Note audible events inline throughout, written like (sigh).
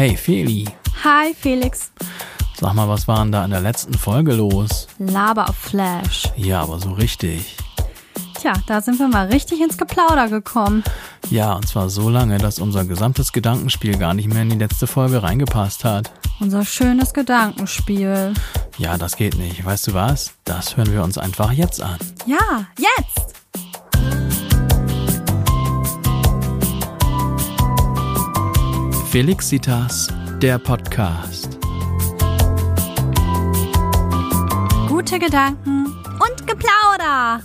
Hey Feli, Hi Felix. sag mal, was war denn da in der letzten Folge los? Laber auf Flash. Ja, aber so richtig. Tja, da sind wir mal richtig ins Geplauder gekommen. Ja, und zwar so lange, dass unser gesamtes Gedankenspiel gar nicht mehr in die letzte Folge reingepasst hat. Unser schönes Gedankenspiel. Ja, das geht nicht. Weißt du was? Das hören wir uns einfach jetzt an. Ja, jetzt! Felixitas, der Podcast. Gute Gedanken und Geplauder.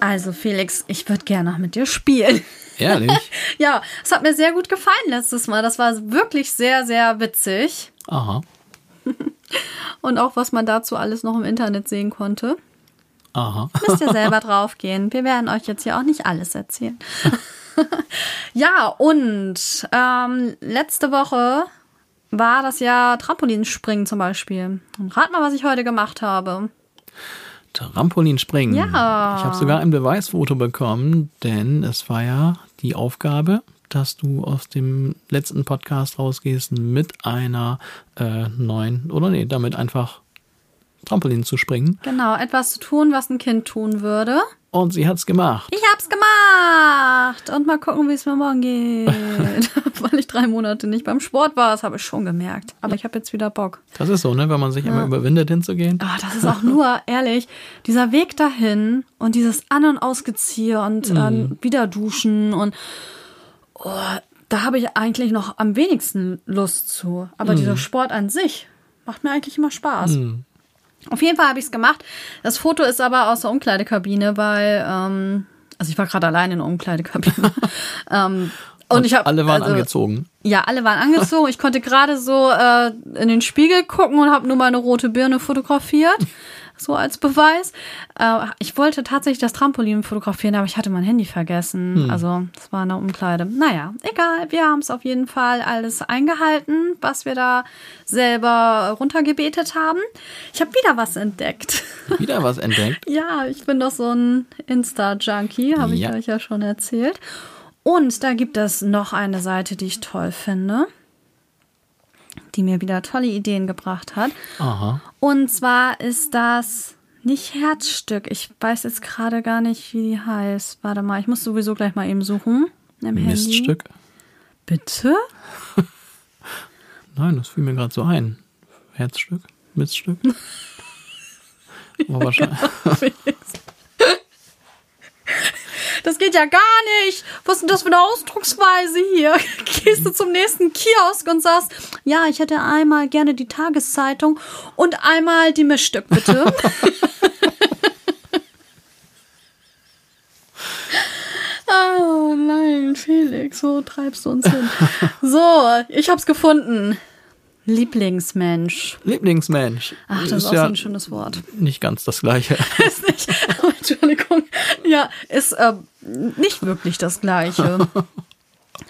Also Felix, ich würde gerne noch mit dir spielen. Ehrlich? (laughs) Ja, es hat mir sehr gut gefallen letztes Mal. Das war wirklich sehr, sehr witzig. Aha. (laughs) Und auch, was man dazu alles noch im Internet sehen konnte. Aha. (laughs) Müsst ihr selber draufgehen. Wir werden euch jetzt hier auch nicht alles erzählen. (laughs) ja, und ähm, letzte Woche war das ja Trampolinspringen zum Beispiel. Und rat mal, was ich heute gemacht habe. Trampolinspringen. Ja. Ich habe sogar ein Beweisfoto bekommen, denn es war ja die Aufgabe, dass du aus dem letzten Podcast rausgehst mit einer äh, neuen, oder nee, damit einfach Trampolin zu springen. Genau, etwas zu tun, was ein Kind tun würde. Und sie hat's gemacht. Ich hab's gemacht. Und mal gucken, wie es mir morgen geht. (laughs) Weil ich drei Monate nicht beim Sport war. Das habe ich schon gemerkt. Aber ich habe jetzt wieder Bock. Das ist so, ne, wenn man sich immer überwindet hinzugehen. Ah, das ist auch nur, (laughs) ehrlich, dieser Weg dahin und dieses An- und Ausgeziehe und ähm, wieder duschen und oh, da habe ich eigentlich noch am wenigsten Lust zu. Aber dieser Sport an sich macht mir eigentlich immer Spaß. Auf jeden Fall habe ich es gemacht. Das Foto ist aber aus der Umkleidekabine, weil, ähm, also ich war gerade allein in der Umkleidekabine. (laughs) ähm, und, ich habe Alle waren also, angezogen. ja, alle waren angezogen. Ich konnte gerade so äh, in den Spiegel gucken und habe nur meine rote Birne fotografiert. So als Beweis. Äh, ich wollte tatsächlich das Trampolin fotografieren, aber ich hatte mein Handy vergessen. Also, das war eine Umkleide. Naja, egal. Wir haben es auf jeden Fall alles eingehalten, was wir da selber runtergebetet haben. Ich habe wieder was entdeckt. (laughs) Wieder was entdeckt. Ja, ich bin doch so ein Insta-Junkie, habe ich Ja. euch ja schon erzählt. Und da gibt es noch eine Seite, die ich toll finde, die mir wieder tolle Ideen gebracht hat. Aha. Und zwar ist das nicht Herzstück. Ich weiß jetzt gerade gar nicht, wie die heißt. Warte mal, ich muss sowieso gleich mal eben suchen. Im Handy. Miststück. Bitte? (laughs) Nein, das fiel mir gerade so ein. Herzstück? Miststück? (laughs) Aber wahrscheinlich. Das geht ja gar nicht. Was ist denn das für eine Ausdrucksweise hier? (laughs) Gehst du zum nächsten Kiosk und sagst, ja, ich hätte einmal gerne die Tageszeitung und einmal die Mischstück, bitte. (laughs) oh nein, Felix, wo treibst du uns hin? So, ich hab's gefunden. Lieblingsmensch. Lieblingsmensch. Ach, das ist, auch ja so ein schönes Wort. nicht ganz das gleiche. (laughs) ist nicht, oh, Entschuldigung, ja, ist äh, nicht wirklich das Gleiche.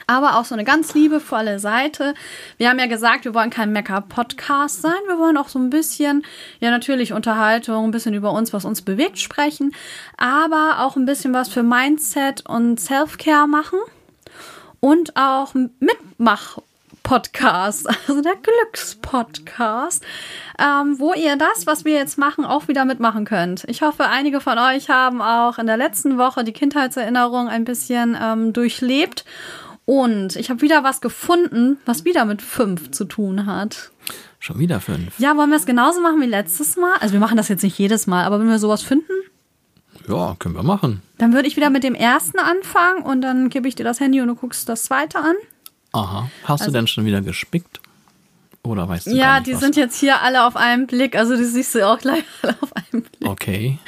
Aber auch so eine ganz liebevolle Seite. Wir haben ja gesagt, wir wollen kein Mecker-Podcast sein. Wir wollen auch so ein bisschen, ja, natürlich Unterhaltung, ein bisschen über uns, was uns bewegt, sprechen. Aber auch ein bisschen was für Mindset und Self-Care machen. Und auch Mitmach- Podcast, also der Glückspodcast, ähm, wo ihr das, was wir jetzt machen, auch wieder mitmachen könnt. Ich hoffe, einige von euch haben auch in der letzten Woche die Kindheitserinnerung ein bisschen ähm, durchlebt. Und ich habe wieder was gefunden, was wieder mit fünf zu tun hat. Schon wieder fünf. Ja, wollen wir es genauso machen wie letztes Mal? Also wir machen das jetzt nicht jedes Mal, aber wenn wir sowas finden, Ja, können wir machen. dann würde ich wieder mit dem ersten anfangen und dann gebe ich dir das Handy und du guckst das zweite an. Aha. Hast du denn schon wieder gespickt? Oder weißt du Also Ja, nicht, die was? sind jetzt hier alle auf einen Blick. Also die siehst du auch gleich alle auf einen Blick. Okay.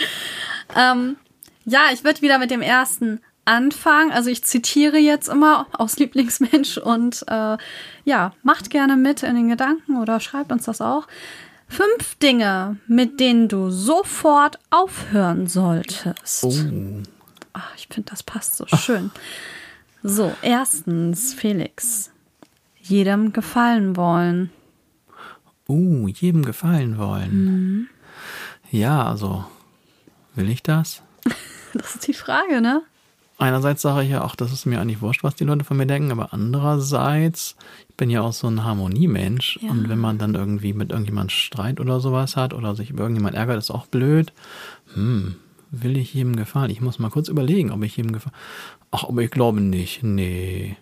Ähm, ja, ich würde wieder mit dem ersten anfangen. Also ich zitiere jetzt immer aus Lieblingsmensch und äh, ja, macht gerne mit in den Gedanken oder schreibt uns das auch. Fünf Dinge, mit denen du sofort aufhören solltest. Oh. Ach, ich finde, das passt so schön. (laughs) So, erstens, Felix. Jedem gefallen wollen. Uh, jedem gefallen wollen. Ja, also will ich das? (laughs) Das ist die Frage, ne? einerseits sage ich ja auch, das ist mir eigentlich wurscht, was die Leute von mir denken, aber andererseits, ich bin ja auch so ein Harmoniemensch Ja. und wenn man dann irgendwie mit irgendjemand Streit oder sowas hat oder sich über irgendjemand ärgert, ist auch blöd. Hm, will ich jedem gefallen? Ich muss mal kurz überlegen, ob ich jedem gefallen. Ach, aber ich glaube nicht. Nee.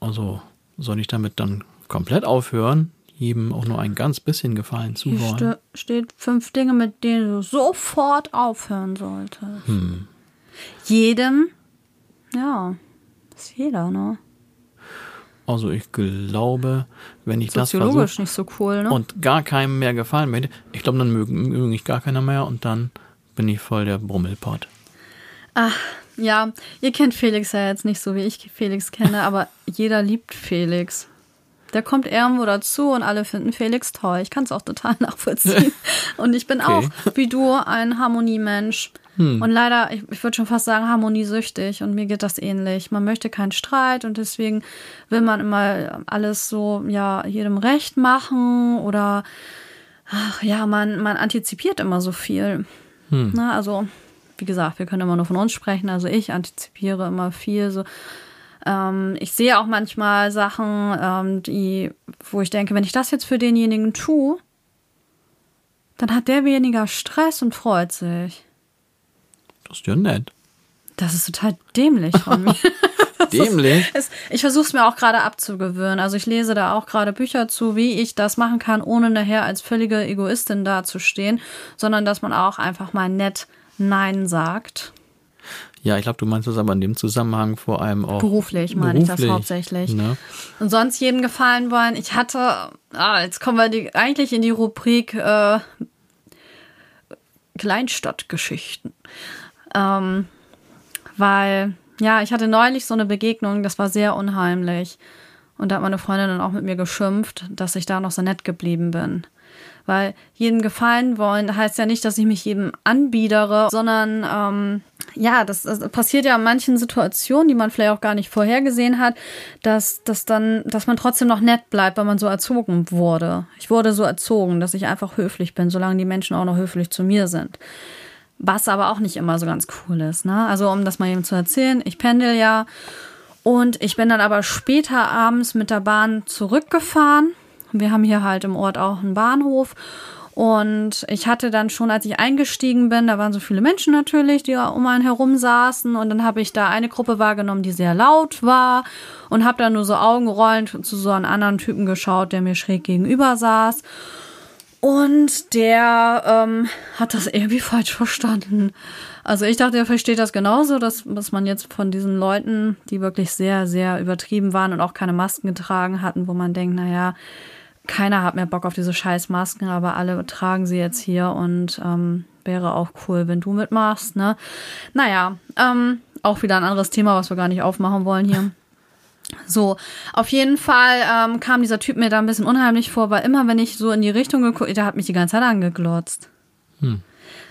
Also, soll ich damit dann komplett aufhören, jedem auch nur ein ganz bisschen gefallen zu Hier wollen? ste steht fünf Dinge, mit denen du sofort aufhören solltest. Hm. Jedem, ja, ist jeder, ne? Also ich glaube, wenn ich das versuche nicht so cool, ne? und gar keinem mehr gefallen möchte, ich glaube, dann mögen, mögen ich gar keiner mehr und dann bin ich voll der Brummelpott. Ja, ihr kennt Felix ja jetzt nicht so, wie ich Felix kenne, aber jeder liebt Felix. Der kommt irgendwo dazu und alle finden Felix toll. Ich kann es auch total (laughs) nachvollziehen. Und ich bin Okay. auch, wie du, ein Harmoniemensch. Und leider, ich, ich würde schon fast sagen, harmoniesüchtig. Und mir geht das ähnlich. Man möchte keinen Streit und deswegen will man immer alles so, ja, jedem recht machen oder, ach ja, man, man antizipiert immer so viel. Na, also, wie gesagt, wir können immer nur von uns sprechen. Also ich antizipiere immer viel. So, ähm, ich sehe auch manchmal Sachen, ähm, die, wo ich denke, wenn ich das jetzt für denjenigen tue, dann hat der weniger Stress und freut sich. Das ist ja nett. Das ist total dämlich von mir. (laughs) Dämlich. Es, ich versuche es mir auch gerade abzugewöhnen. Also ich lese da auch gerade Bücher zu, wie ich das machen kann, ohne nachher als völlige Egoistin dazustehen, sondern dass man auch einfach mal nett Nein sagt. Ja, ich glaube, du meinst das aber in dem Zusammenhang vor allem auch. Beruflich meine ich das hauptsächlich. Ne? Und sonst jedem gefallen wollen. Ich hatte, ah, jetzt kommen wir die, eigentlich in die Rubrik äh, Kleinstadtgeschichten. Ähm, weil, ja, ich hatte neulich so eine Begegnung, das war sehr unheimlich. Und da hat meine Freundin dann auch mit mir geschimpft, dass ich da noch so nett geblieben bin. Weil jedem gefallen wollen heißt ja nicht, dass ich mich jedem anbiedere, sondern ähm, ja, das, das passiert ja in manchen Situationen, die man vielleicht auch gar nicht vorhergesehen hat, dass, dass dann, dass man trotzdem noch nett bleibt, weil man so erzogen wurde. Ich wurde so erzogen, dass ich einfach höflich bin, solange die Menschen auch noch höflich zu mir sind. Was aber auch nicht immer so ganz cool ist. Ne? Also um das mal eben zu erzählen, ich pendel ja und ich bin dann aber später abends mit der Bahn zurückgefahren. Wir haben hier halt im Ort auch einen Bahnhof. Und ich hatte dann schon, als ich eingestiegen bin, da waren so viele Menschen natürlich, die um einen herum saßen. Und dann habe ich da eine Gruppe wahrgenommen, die sehr laut war. Und habe dann nur so augenrollend zu so einem anderen Typen geschaut, der mir schräg gegenüber saß. Und der ähm, hat das irgendwie (laughs) falsch verstanden. Also ich dachte, er versteht das genauso, dass, dass man jetzt von diesen Leuten, die wirklich sehr, sehr übertrieben waren und auch keine Masken getragen hatten, wo man denkt, naja, keiner hat mehr Bock auf diese scheiß Masken, aber alle tragen sie jetzt hier und ähm, wäre auch cool, wenn du mitmachst, ne? Naja, ähm, auch wieder ein anderes Thema, was wir gar nicht aufmachen wollen hier. So, auf jeden Fall ähm, kam dieser Typ mir da ein bisschen unheimlich vor, weil immer, wenn ich so in die Richtung geguckt, der hat mich die ganze Zeit angeglotzt.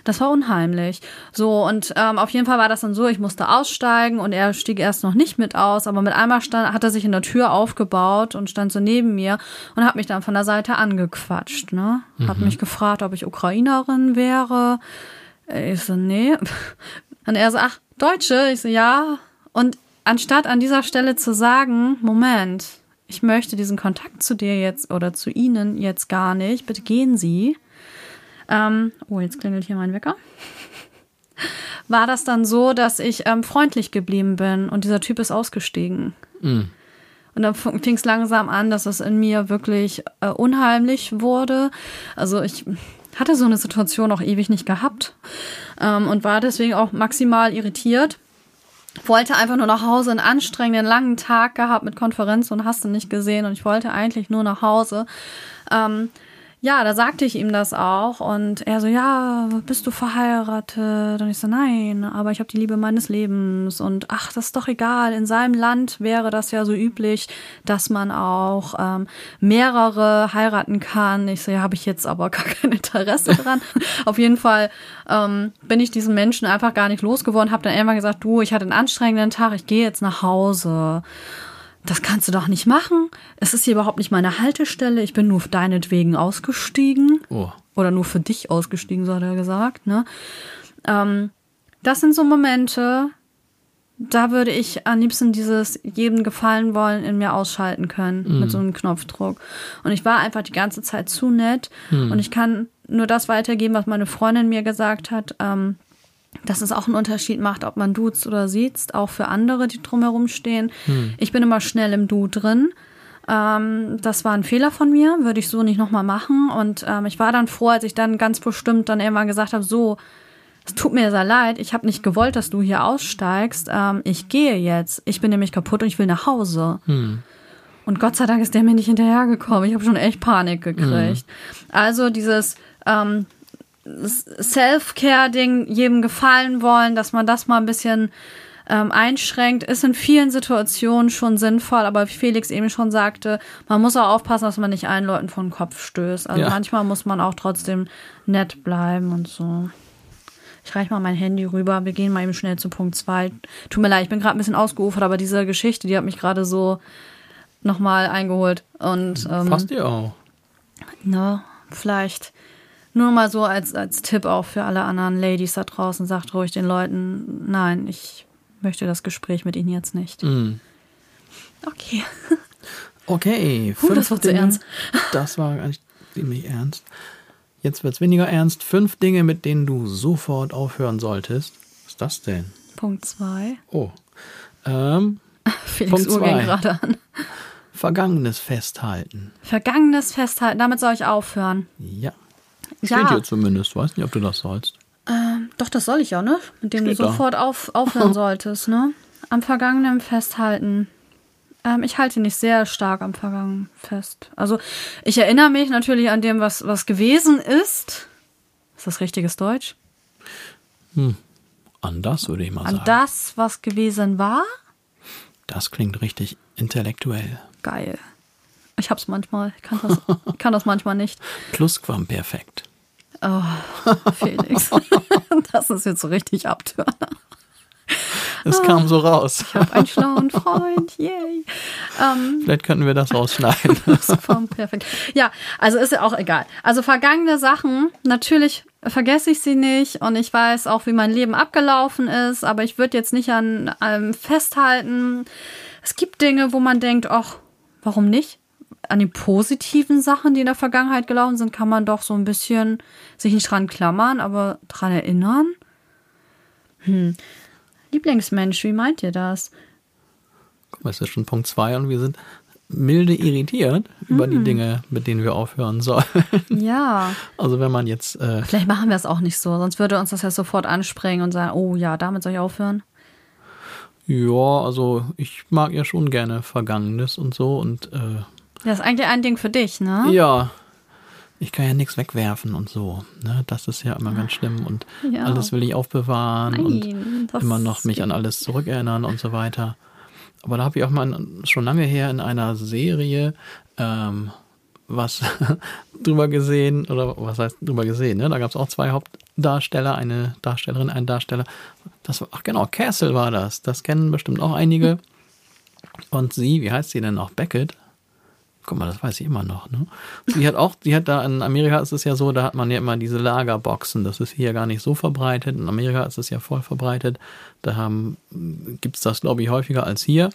Das war unheimlich. So, und ähm, auf jeden Fall war das dann so, ich musste aussteigen und er stieg erst noch nicht mit aus, aber mit einmal stand, hat er sich in der Tür aufgebaut und stand so neben mir und hat mich dann von der Seite angequatscht, ne? Hat mich gefragt, ob ich Ukrainerin wäre. Ich so, nee. (laughs) Und er so, ach, Deutsche? Ich so, ja. Und anstatt an dieser Stelle zu sagen, Moment, ich möchte diesen Kontakt zu dir jetzt oder zu Ihnen jetzt gar nicht, bitte gehen Sie. Ähm, oh, jetzt klingelt hier mein Wecker. (laughs) War das dann so, dass ich ähm, freundlich geblieben bin und dieser Typ ist ausgestiegen. Mm. Und dann fing es langsam an, dass es in mir wirklich äh, unheimlich wurde. Also ich hatte so eine Situation auch ewig nicht gehabt ähm, und war deswegen auch maximal irritiert. Wollte einfach nur nach Hause, einen anstrengenden langen Tag gehabt mit Konferenz und hast du nicht gesehen und ich wollte eigentlich nur nach Hause. Ähm, ja, da sagte ich ihm das auch und er so, ja, bist du verheiratet? Und ich so, nein, aber ich habe die Liebe meines Lebens und ach, das ist doch egal. In seinem Land wäre das ja so üblich, dass man auch ähm, mehrere heiraten kann. Ich so, ja, habe ich jetzt aber (laughs) gar kein Interesse dran. (laughs) Auf jeden Fall ähm, bin ich diesen Menschen einfach gar nicht losgeworden, habe dann irgendwann gesagt, du, ich hatte einen anstrengenden Tag, ich gehe jetzt nach Hause das kannst du doch nicht machen. Es ist hier überhaupt nicht meine Haltestelle. Ich bin nur deinetwegen ausgestiegen. Oh. Oder nur für dich ausgestiegen, so hat er gesagt. Ne? Ähm, das sind so Momente, da würde ich am liebsten dieses jedem gefallen wollen in mir ausschalten können Mhm. mit so einem Knopfdruck. Und ich war einfach die ganze Zeit zu nett Mhm. und ich kann nur das weitergeben, was meine Freundin mir gesagt hat, ähm, dass es auch einen Unterschied macht, ob man duzt oder sieht, auch für andere, die drumherum stehen. Mhm. Ich bin immer schnell im Du drin. Ähm, das war ein Fehler von mir, würde ich so nicht nochmal machen. Und ähm, ich war dann froh, als ich dann ganz bestimmt dann irgendwann gesagt habe, so, es tut mir sehr leid, ich habe nicht gewollt, dass du hier aussteigst. Ähm, ich gehe jetzt. Ich bin nämlich kaputt und ich will nach Hause. Und Gott sei Dank ist der mir nicht hinterhergekommen. Ich habe schon echt Panik gekriegt. Also dieses ähm, Self-Care-Ding, jedem gefallen wollen, dass man das mal ein bisschen ähm, einschränkt, ist in vielen Situationen schon sinnvoll, aber wie Felix eben schon sagte, man muss auch aufpassen, dass man nicht allen Leuten vor den Kopf stößt. Also Ja. manchmal muss man auch trotzdem nett bleiben und so. Ich reiche mal mein Handy rüber. Wir gehen mal eben schnell zu Punkt 2. Tut mir leid, ich bin gerade ein bisschen ausgeufert, aber diese Geschichte, die hat mich gerade so nochmal eingeholt. Und ähm, Passt dir auch. ne, vielleicht nur mal so als, als Tipp auch für alle anderen Ladies da draußen, sagt ruhig den Leuten, nein, ich möchte das Gespräch mit ihnen jetzt nicht. Mhm. Okay. Okay, Puh, das war zu Dinge. ernst. (laughs) Das war eigentlich ziemlich ernst. Jetzt wird es weniger ernst. Fünf Dinge, mit denen du sofort aufhören solltest. Was ist das denn? Punkt 2. Oh. Ähm, (laughs) Felix Punkt Uhr ging zwei. gerade an. Vergangenes festhalten. Vergangenes festhalten, damit soll ich aufhören. Ja. Steht Ja. hier zumindest. Weiß nicht, ob du das sollst. Ähm, doch, das soll ich auch, ne? Mit dem Steht du da. sofort auf, aufhören (laughs) solltest, ne? Am Vergangenen festhalten. Ähm, ich halte nicht sehr stark am Vergangenen fest. Also, ich erinnere mich natürlich an dem, was, was gewesen ist. Ist das richtiges Deutsch? An das würde ich mal An sagen. das, was gewesen war? Das klingt richtig intellektuell. Geil. Ich hab's manchmal. Ich kann das, kann das manchmal nicht. (laughs) Plusquamperfekt. Oh, Felix. (laughs) das ist jetzt so richtig Abtörner. Es kam so raus. Ich habe einen schlauen (laughs) Freund. Yay. Ähm, Vielleicht könnten wir das rausschneiden. Vom perfekt. Ja, also ist ja auch egal. Also vergangene Sachen, natürlich vergesse ich sie nicht und ich weiß auch, wie mein Leben abgelaufen ist, aber ich würde jetzt nicht an allem festhalten. Es gibt Dinge, wo man denkt, ach, warum nicht? An den positiven Sachen, die in der Vergangenheit gelaufen sind, kann man doch so ein bisschen sich nicht dran klammern, aber dran erinnern. Hm. Lieblingsmensch, wie meint ihr das? Guck mal, es ist schon Punkt zwei und wir sind milde irritiert über Hm. die Dinge, mit denen wir aufhören sollen. (laughs) Ja. Also wenn man jetzt, äh, Vielleicht machen wir es auch nicht so, sonst würde uns das ja sofort anspringen und sagen, oh ja, damit soll ich aufhören. ja, also ich mag ja schon gerne Vergangenes und so und äh, Das ist eigentlich ein Ding für dich, ne? ja, ich kann ja nichts wegwerfen und so. Ne? Das ist ja immer ganz schlimm und Ja. alles will ich aufbewahren und Nein, das immer noch mich an alles zurückerinnern und so weiter. Aber da habe ich auch mal schon lange her in einer Serie ähm, was (laughs) drüber gesehen, oder was heißt drüber gesehen, ne? Da gab es auch zwei Hauptdarsteller, eine Darstellerin, ein Darsteller. Das war, ach genau, Castle war das. Das kennen bestimmt auch einige. (laughs) Und sie, wie heißt sie denn auch? Beckett? Guck mal, das weiß ich immer noch. Ne? Sie hat auch, sie hat da in Amerika ist es ja so, da hat man ja immer diese Lagerboxen. Das ist hier gar nicht so verbreitet. In Amerika ist es ja voll verbreitet. Da haben, gibt's das, glaube ich, häufiger als hier.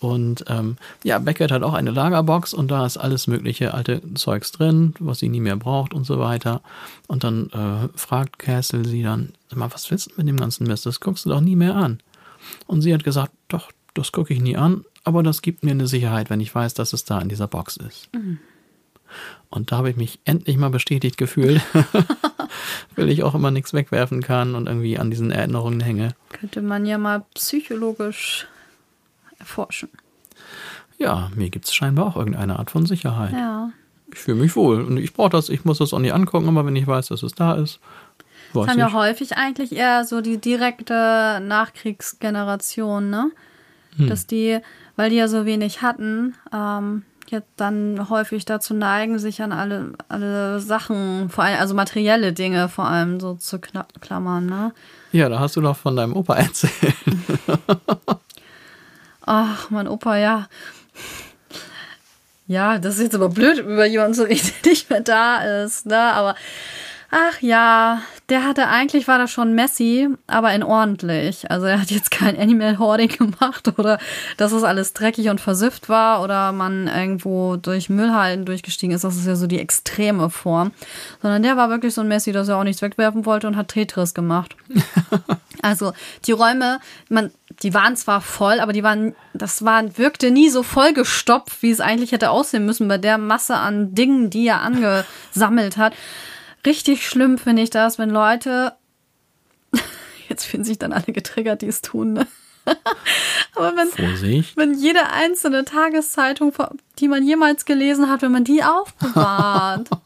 Und ähm, ja, Beckett hat auch eine Lagerbox und da ist alles mögliche alte Zeugs drin, was sie nie mehr braucht und so weiter. Und dann äh, fragt Castle sie dann, mal, was willst du mit dem ganzen Mist? Das guckst du doch nie mehr an. Und sie hat gesagt, doch, das gucke ich nie an, aber das gibt mir eine Sicherheit, wenn ich weiß, dass es da in dieser Box ist. Und da habe ich mich endlich mal bestätigt gefühlt, (laughs) (laughs) weil ich auch immer nichts wegwerfen kann und irgendwie an diesen Erinnerungen hänge. Könnte man ja mal psychologisch erforschen. Ja, mir gibt es scheinbar auch irgendeine Art von Sicherheit. Ja. Ich fühle mich wohl und ich brauche das, ich muss das auch nicht angucken, aber wenn ich weiß, dass es da ist, weiß Das haben ja ich. häufig eigentlich eher so die direkte Nachkriegsgeneration, ne? Hm. Dass die, weil die ja so wenig hatten, ähm, jetzt dann häufig dazu neigen, sich an alle, alle Sachen, vor allem, also materielle Dinge vor allem so zu kla- klammern, ne? Ja, da hast du doch von deinem Opa erzählt. (laughs) Ach, mein Opa, ja. Ja, das ist jetzt aber blöd, über jemanden zu reden, der nicht mehr da ist, ne? Aber ach ja, der hatte eigentlich war das schon Messi, aber in ordentlich. Also er hat jetzt kein Animal Hoarding gemacht oder dass es alles dreckig und versifft war oder man irgendwo durch Müllhallen durchgestiegen ist. Das ist ja so die extreme Form. Sondern der war wirklich so ein Messi, dass er auch nichts wegwerfen wollte und hat Tetris gemacht. (laughs) also die Räume, man, die waren zwar voll, aber die waren, das war, wirkte nie so vollgestopft, wie es eigentlich hätte aussehen müssen bei der Masse an Dingen, die er angesammelt hat richtig schlimm finde ich das, wenn Leute, (laughs) jetzt finden sich dann alle getriggert, die es tun, ne? (laughs) Aber wenn, Vorsicht. wenn jede einzelne Tageszeitung, die man jemals gelesen hat, wenn man die aufbewahrt. (laughs)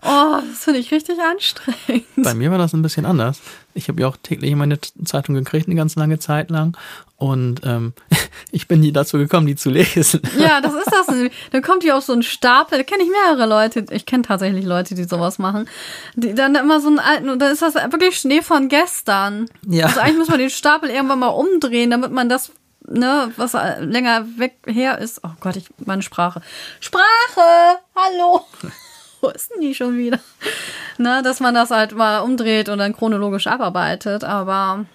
Oh, das finde ich richtig anstrengend. Bei mir war das ein bisschen anders. Ich habe ja auch täglich meine Zeitung gekriegt, eine ganz lange Zeit lang. Und ähm, (laughs) ich bin nie dazu gekommen, die zu lesen. (laughs) Ja, das ist das. Dann kommt die auf so einen Stapel. Da kenne ich mehrere Leute. Ich kenne tatsächlich Leute, die sowas machen. Die dann immer so einen alten, und dann ist das wirklich Schnee von gestern. Ja. Also eigentlich muss man den Stapel irgendwann mal umdrehen, damit man das ne, was länger weg her ist. Oh Gott, ich meine Sprache. Sprache! Hallo! (laughs) wo ist denn die schon wieder? Ne, dass man das halt mal umdreht und dann chronologisch abarbeitet, aber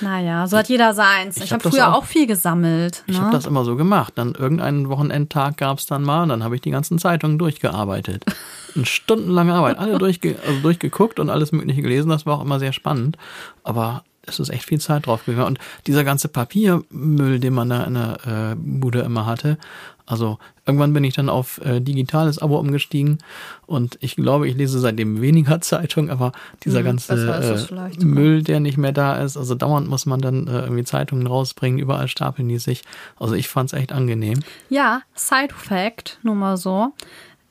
naja, so hat jeder seins. Ich, ich habe hab früher auch, auch, viel gesammelt. Ne? Ich habe das immer so gemacht. Dann irgendeinen Wochenendtag gab es dann mal und dann habe ich die ganzen Zeitungen durchgearbeitet. (laughs) Eine stundenlange Arbeit, alle durchge also durchgeguckt und alles Mögliche gelesen. Das war auch immer sehr spannend. Aber es ist echt viel Zeit drauf gegangen. Und dieser ganze Papiermüll, den man da in der äh, Bude immer hatte, also irgendwann bin ich dann auf äh, digitales Abo umgestiegen und ich glaube, ich lese seitdem weniger (laughs) Zeitung, aber dieser hm, ganze äh, Müll, der nicht mehr da ist, also dauernd muss man dann äh, irgendwie Zeitungen rausbringen, überall stapeln die sich. Also ich fand es echt angenehm. Ja, Side Fact, nur mal so.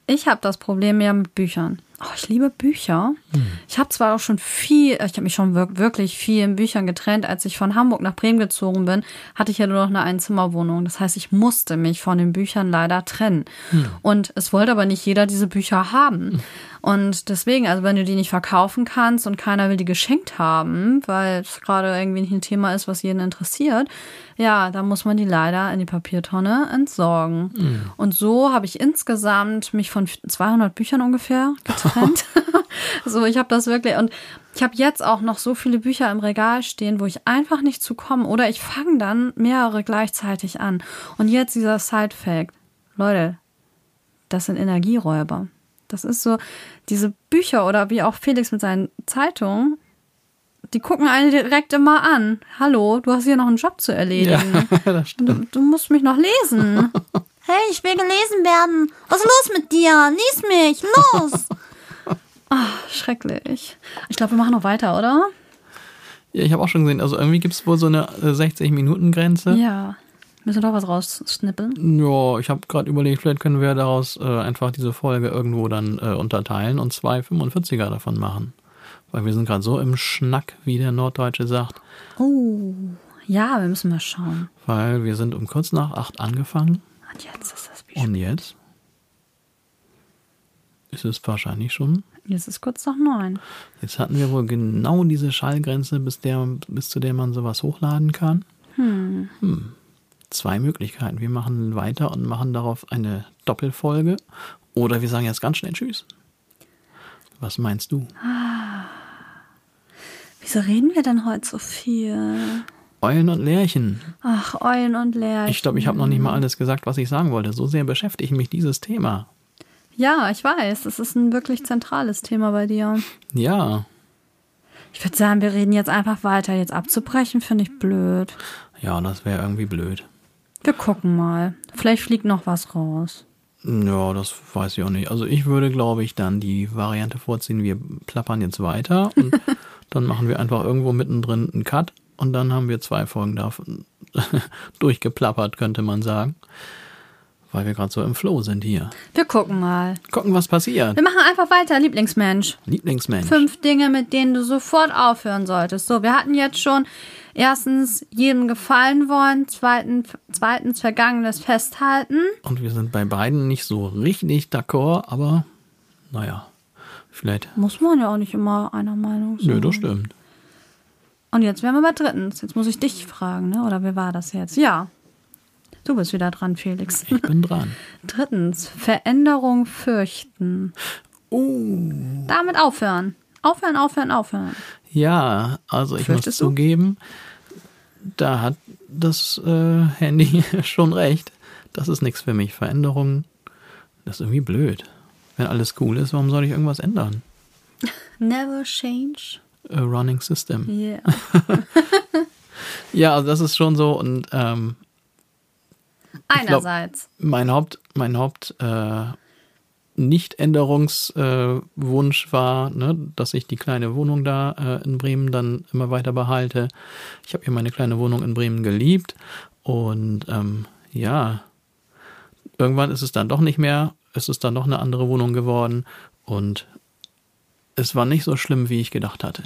Ich habe das Problem mehr mit Büchern. Oh, ich liebe Bücher. Hm. Ich habe zwar auch schon viel, ich habe mich schon wirklich viel in Büchern getrennt. Als ich von Hamburg nach Bremen gezogen bin, hatte ich ja nur noch eine Einzimmerwohnung. Das heißt, ich musste mich von den Büchern leider trennen. Hm. Und es wollte aber nicht jeder diese Bücher haben. Hm. Und deswegen, also wenn du die nicht verkaufen kannst und keiner will die geschenkt haben, weil es gerade irgendwie nicht ein Thema ist, was jeden interessiert, ja, dann muss man die leider in die Papiertonne entsorgen. Mhm. Und so habe ich insgesamt mich von 200 Büchern ungefähr getrennt. (laughs) (laughs) so, ich habe das wirklich und ich habe jetzt auch noch so viele Bücher im Regal stehen, wo ich einfach nicht zu kommen oder ich fange dann mehrere gleichzeitig an. Und jetzt dieser Side-Fact. Leute, das sind Energieräuber. Das ist so, diese Bücher oder wie auch Felix mit seinen Zeitungen, die gucken einen direkt immer an. Hallo, du hast hier noch einen Job zu erledigen. Ja, (laughs) das stimmt. Du, du musst mich noch lesen. hey, ich will gelesen werden. Was ist los mit dir? Lies mich, los! Schrecklich. Ich glaube, wir machen noch weiter, oder? Ja, ich habe auch schon gesehen, also irgendwie gibt es wohl so eine 60-Minuten-Grenze. Ja. Müssen wir doch was rausschnippeln? Ja, ich habe gerade überlegt, vielleicht können wir daraus äh, einfach diese Folge irgendwo dann äh, unterteilen und zwei 45er davon machen. Weil wir sind gerade so im Schnack, wie der Norddeutsche sagt. Oh, ja, wir müssen mal schauen. Weil wir sind um kurz nach acht angefangen. Und jetzt ist das Und jetzt? Ist es wahrscheinlich schon? Jetzt ist kurz nach neun. Jetzt hatten wir wohl genau diese Schallgrenze, bis, der, bis zu der man sowas hochladen kann. Hm. hm zwei Möglichkeiten. Wir machen weiter und machen darauf eine Doppelfolge oder wir sagen jetzt ganz schnell Tschüss. Was meinst du? Ah, wieso reden wir denn heute so viel? Eulen und Lärchen. Ach, Eulen und Lärchen. Ich glaube, ich habe noch nicht mal alles gesagt, was ich sagen wollte. So sehr beschäftigt mich dieses Thema. Ja, ich weiß. Es ist ein wirklich zentrales Thema bei dir. Ja. Ich würde sagen, wir reden jetzt einfach weiter. Jetzt abzubrechen, finde ich blöd. Ja, das wäre irgendwie blöd. Wir gucken mal. Vielleicht fliegt noch was raus. Ja, das weiß ich auch nicht. Also ich würde, glaube ich, dann die Variante vorziehen, wir plappern jetzt weiter und (laughs) dann machen wir einfach irgendwo mittendrin einen Cut und dann haben wir zwei Folgen davon (laughs) durchgeplappert, könnte man sagen. Weil wir gerade so im Flow sind hier. Wir gucken mal. Gucken, was passiert. Wir machen einfach weiter, Lieblingsmensch. Lieblingsmensch. Fünf Dinge, mit denen du sofort aufhören solltest. So, wir hatten jetzt schon erstens jedem gefallen wollen, zweitens, zweitens vergangenes Festhalten. Und wir sind bei beiden nicht so richtig d'accord, aber naja, vielleicht. Muss man ja auch nicht immer einer Meinung sein. Nö, das stimmt. Und jetzt wären wir bei drittens. Jetzt muss ich dich fragen, ne? Oder wie war das jetzt? Ja. Du bist wieder dran, Felix. Ich bin dran. (laughs) Drittens, Veränderung fürchten. Oh. Damit aufhören. Aufhören, aufhören, aufhören. Ja, also ich Fürchtest muss du? zugeben, da hat das äh, Handy (laughs) schon recht. Das ist nichts für mich. Veränderungen, das ist irgendwie blöd. Wenn alles cool ist, warum soll ich irgendwas ändern? (laughs) Never change. A running system. Yeah. Ja, also das ist schon so und ähm, Einerseits. mein Haupt, mein Haupt äh, Nicht-Änderungswunsch war, ne, dass ich die kleine Wohnung da äh, in Bremen dann immer weiter behalte. Ich habe ja meine kleine Wohnung in Bremen geliebt und ähm, ja, irgendwann ist es dann doch nicht mehr. Es ist dann doch eine andere Wohnung geworden und es war nicht so schlimm, wie ich gedacht hatte.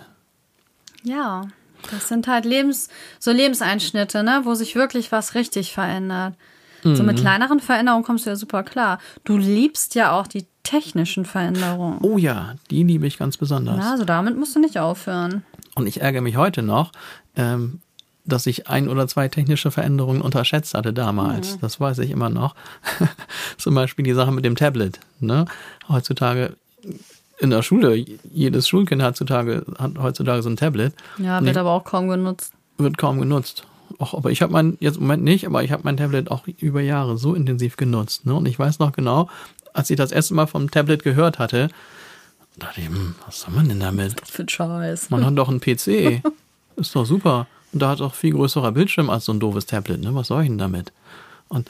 Ja. Das sind halt Lebens, so Lebenseinschnitte, ne, wo sich wirklich was richtig verändert. So mit kleineren Veränderungen kommst du ja super klar. Du liebst ja auch die technischen Veränderungen. Oh ja, die liebe ich ganz besonders. Ja, also damit musst du nicht aufhören. Und ich ärgere mich heute noch, ähm, dass ich ein oder zwei technische Veränderungen unterschätzt hatte damals. Das weiß ich immer noch. (laughs) Zum Beispiel die Sache mit dem Tablet. Ne? Heutzutage in der Schule, jedes Schulkind heutzutage hat heutzutage so ein Tablet. Ja, wird aber auch kaum genutzt. Wird kaum genutzt. Och, aber ich habe mein, jetzt im Moment nicht, aber ich habe mein Tablet auch über Jahre so intensiv genutzt. Ne? Und ich weiß noch genau, als ich das erste Mal vom Tablet gehört hatte, dachte ich, hm, was soll man denn damit? Für Scheiß. Man hat doch einen PC. (laughs) Ist doch super. Und da hat auch viel größerer Bildschirm als so ein doofes Tablet. Ne? Was soll ich denn damit? Und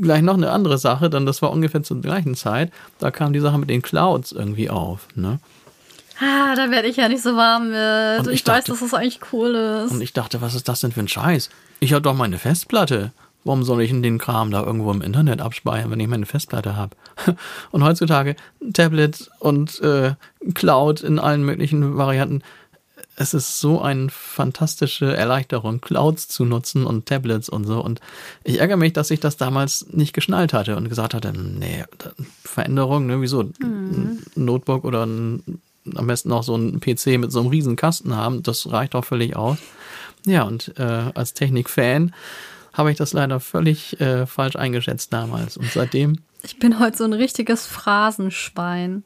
gleich noch eine andere Sache, dann das war ungefähr zur gleichen Zeit, da kam die Sache mit den Clouds irgendwie auf. Ne? Ah, da werde ich ja nicht so warm mit. Und ich ich weiß, dachte- dass das eigentlich cool ist. Und ich dachte, was ist das denn für ein Scheiß? Ich habe doch meine Festplatte. Warum soll ich denn den Kram da irgendwo im Internet abspeichern, wenn ich meine Festplatte habe? (laughs) Und heutzutage Tablet und äh, Cloud in allen möglichen Varianten. Es ist so eine fantastische Erleichterung, Clouds zu nutzen und Tablets und so. Und ich ärgere mich, dass ich das damals nicht geschnallt hatte und gesagt hatte, nee, Veränderung, ne, wieso? Ein Notebook oder ein, am besten noch so ein PC mit so einem riesen Kasten haben, das reicht auch völlig aus. Ja, und äh, als Technikfan habe ich das leider völlig äh, falsch eingeschätzt damals. Und seitdem, Ich bin heute so ein richtiges Phrasenschwein.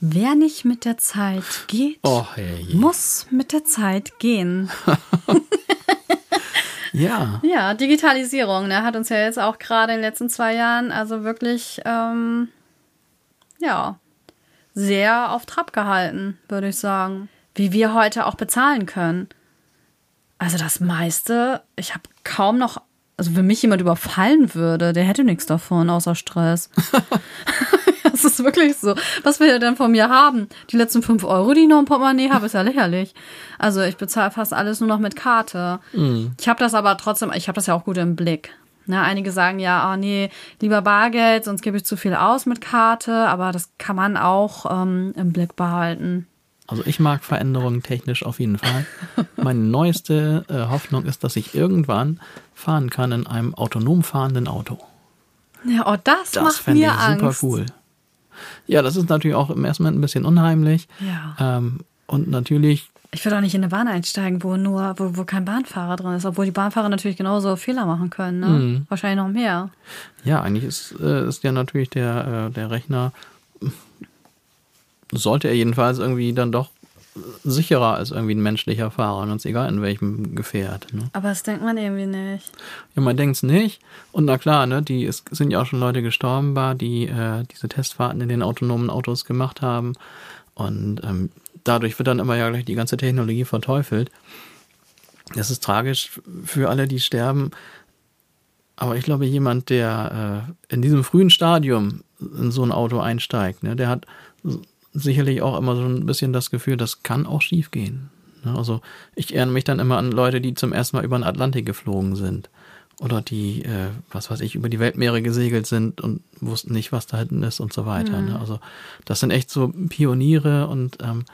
Wer nicht mit der Zeit geht, oh hey, muss mit der Zeit gehen. (laughs) ja, Ja, Digitalisierung, ne, hat uns ja jetzt auch gerade in den letzten zwei Jahren also wirklich, ähm, ja, sehr auf Trab gehalten, würde ich sagen. Wie wir heute auch bezahlen können. Also das meiste, ich habe kaum noch, also wenn mich jemand überfallen würde, der hätte nichts davon, außer Stress. (laughs) (laughs) das ist wirklich so. Was wir denn von mir haben? Die letzten fünf Euro, die ich noch im Portemonnaie habe, ist ja lächerlich. Also ich bezahle fast alles nur noch mit Karte. Ich habe das aber trotzdem, ich habe das ja auch gut im Blick. Ne, einige sagen ja, oh nee, lieber Bargeld, sonst gebe ich zu viel aus mit Karte, aber das kann man auch ähm, im Blick behalten. also ich mag Veränderungen technisch auf jeden Fall. (laughs) Meine neueste äh, Hoffnung ist, dass ich irgendwann fahren kann in einem autonom fahrenden Auto. Ja, oh, das, Das macht fände ich mir super Angst. cool. Ja, das ist natürlich auch im ersten Moment ein bisschen unheimlich. Ja. Ähm, und natürlich Ich würde auch nicht in eine Bahn einsteigen, wo nur, wo, wo kein Bahnfahrer drin ist, obwohl die Bahnfahrer natürlich genauso Fehler machen können, ne? Mhm. Wahrscheinlich noch mehr. Ja, eigentlich ist, äh, ist ja natürlich der, äh, der Rechner, sollte er jedenfalls irgendwie dann doch sicherer als irgendwie ein menschlicher Fahrer, ganz egal in welchem Gefährt. Ne? Aber das denkt man irgendwie nicht. Ja, man denkt's nicht. Und na klar, ne, die es sind ja auch schon Leute gestorben, war, die äh, diese Testfahrten in den autonomen Autos gemacht haben. Und ähm, dadurch wird dann immer ja gleich die ganze Technologie verteufelt. Das ist tragisch für alle, die sterben. Aber ich glaube, jemand, der äh, in diesem frühen Stadium in so ein Auto einsteigt, ne, der hat sicherlich auch immer so ein bisschen das Gefühl, das kann auch schief gehen. Ne, also ich erinnere mich dann immer an Leute, die zum ersten Mal über den Atlantik geflogen sind. Oder die, äh, was weiß ich, über die Weltmeere gesegelt sind und wussten nicht, was da hinten ist und so weiter. Ne? Also das sind echt so Pioniere und ähm,